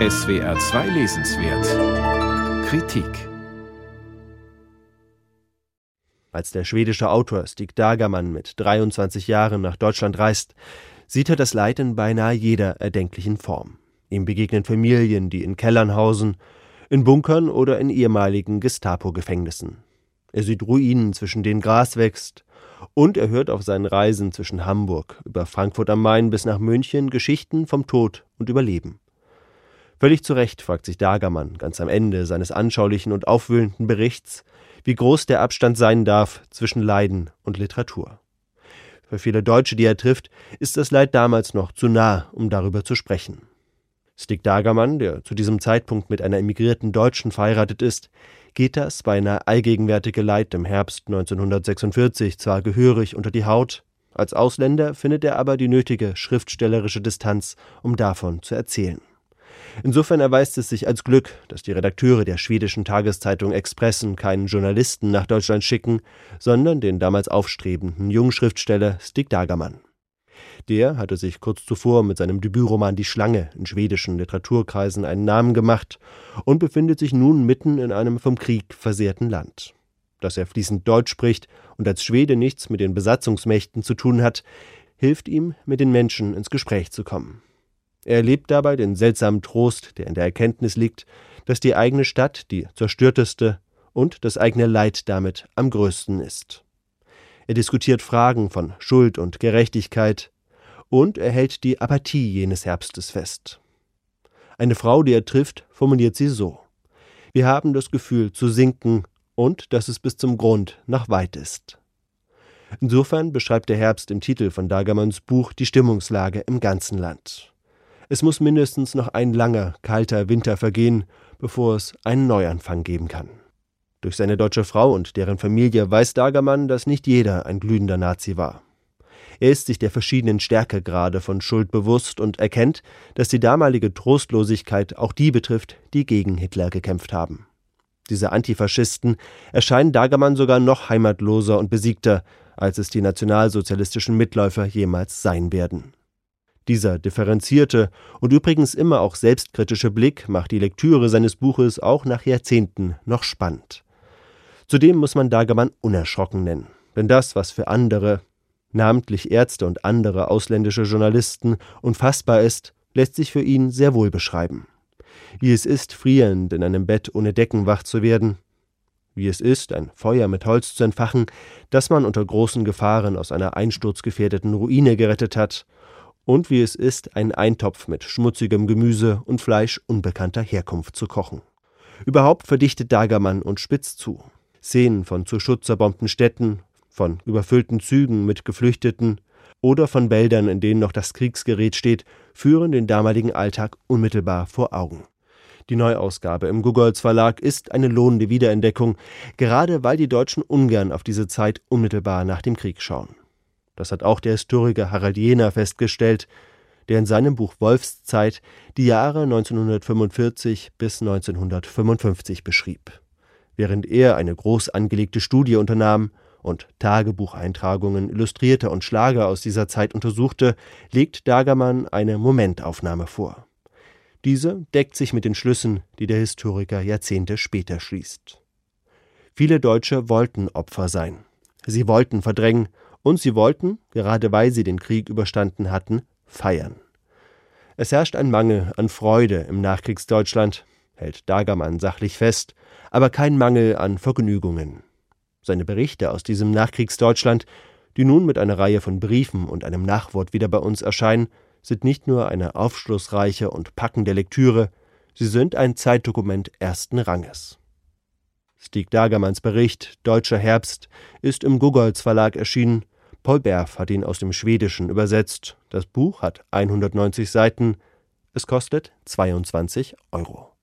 SWR 2 Lesenswert Kritik Als der schwedische Autor Stig Dagermann mit 23 Jahren nach Deutschland reist, sieht er das Leid in beinahe jeder erdenklichen Form. Ihm begegnen Familien, die in Kellern hausen, in Bunkern oder in ehemaligen Gestapo-Gefängnissen. Er sieht Ruinen, zwischen denen Gras wächst, und er hört auf seinen Reisen zwischen Hamburg über Frankfurt am Main bis nach München Geschichten vom Tod und Überleben. Völlig zu Recht fragt sich Dagermann ganz am Ende seines anschaulichen und aufwühlenden Berichts, wie groß der Abstand sein darf zwischen Leiden und Literatur. Für viele Deutsche, die er trifft, ist das Leid damals noch zu nah, um darüber zu sprechen. Stig Dagermann, der zu diesem Zeitpunkt mit einer emigrierten Deutschen verheiratet ist, geht das beinahe allgegenwärtige Leid im Herbst 1946 zwar gehörig unter die Haut, als Ausländer findet er aber die nötige schriftstellerische Distanz, um davon zu erzählen. Insofern erweist es sich als Glück, dass die Redakteure der schwedischen Tageszeitung Expressen keinen Journalisten nach Deutschland schicken, sondern den damals aufstrebenden Jungschriftsteller Stig Dagermann. Der hatte sich kurz zuvor mit seinem Debütroman Die Schlange in schwedischen Literaturkreisen einen Namen gemacht und befindet sich nun mitten in einem vom Krieg versehrten Land. Dass er fließend Deutsch spricht und als Schwede nichts mit den Besatzungsmächten zu tun hat, hilft ihm, mit den Menschen ins Gespräch zu kommen. Er erlebt dabei den seltsamen Trost, der in der Erkenntnis liegt, dass die eigene Stadt die zerstörteste und das eigene Leid damit am größten ist. Er diskutiert Fragen von Schuld und Gerechtigkeit und er hält die Apathie jenes Herbstes fest. Eine Frau, die er trifft, formuliert sie so: Wir haben das Gefühl zu sinken und dass es bis zum Grund noch weit ist. Insofern beschreibt der Herbst im Titel von Dagermanns Buch die Stimmungslage im ganzen Land. Es muss mindestens noch ein langer, kalter Winter vergehen, bevor es einen Neuanfang geben kann. Durch seine deutsche Frau und deren Familie weiß Dagermann, dass nicht jeder ein glühender Nazi war. Er ist sich der verschiedenen Stärkegrade von Schuld bewusst und erkennt, dass die damalige Trostlosigkeit auch die betrifft, die gegen Hitler gekämpft haben. Diese Antifaschisten erscheinen Dagermann sogar noch heimatloser und besiegter, als es die nationalsozialistischen Mitläufer jemals sein werden. Dieser differenzierte und übrigens immer auch selbstkritische Blick macht die Lektüre seines Buches auch nach Jahrzehnten noch spannend. Zudem muss man Dagermann unerschrocken nennen, denn das, was für andere, namentlich Ärzte und andere ausländische Journalisten, unfassbar ist, lässt sich für ihn sehr wohl beschreiben. Wie es ist, frierend in einem Bett ohne Decken wach zu werden, wie es ist, ein Feuer mit Holz zu entfachen, das man unter großen Gefahren aus einer einsturzgefährdeten Ruine gerettet hat, und wie es ist, einen Eintopf mit schmutzigem Gemüse und Fleisch unbekannter Herkunft zu kochen. Überhaupt verdichtet Dagermann und spitzt zu. Szenen von zu Schutz zerbombten Städten, von überfüllten Zügen mit Geflüchteten oder von Wäldern, in denen noch das Kriegsgerät steht, führen den damaligen Alltag unmittelbar vor Augen. Die Neuausgabe im Gugolz Verlag ist eine lohnende Wiederentdeckung, gerade weil die Deutschen ungern auf diese Zeit unmittelbar nach dem Krieg schauen. Das hat auch der Historiker Harald Jehner festgestellt, der in seinem Buch Wolfszeit die Jahre 1945 bis 1955 beschrieb. Während er eine groß angelegte Studie unternahm und Tagebucheintragungen, Illustrierte und Schlager aus dieser Zeit untersuchte, legt Dagermann eine Momentaufnahme vor. Diese deckt sich mit den Schlüssen, die der Historiker Jahrzehnte später schließt. Viele Deutsche wollten Opfer sein. Sie wollten verdrängen und sie wollten, gerade weil sie den Krieg überstanden hatten, feiern. Es herrscht ein Mangel an Freude im Nachkriegsdeutschland, hält Dagermann sachlich fest, aber kein Mangel an Vergnügungen. Seine Berichte aus diesem Nachkriegsdeutschland, die nun mit einer Reihe von Briefen und einem Nachwort wieder bei uns erscheinen, sind nicht nur eine aufschlussreiche und packende Lektüre, sie sind ein Zeitdokument ersten Ranges. Stieg Dagermanns Bericht Deutscher Herbst ist im Gugolz Verlag erschienen Paul Berf hat ihn aus dem Schwedischen übersetzt. Das Buch hat 190 Seiten. Es kostet 22 Euro.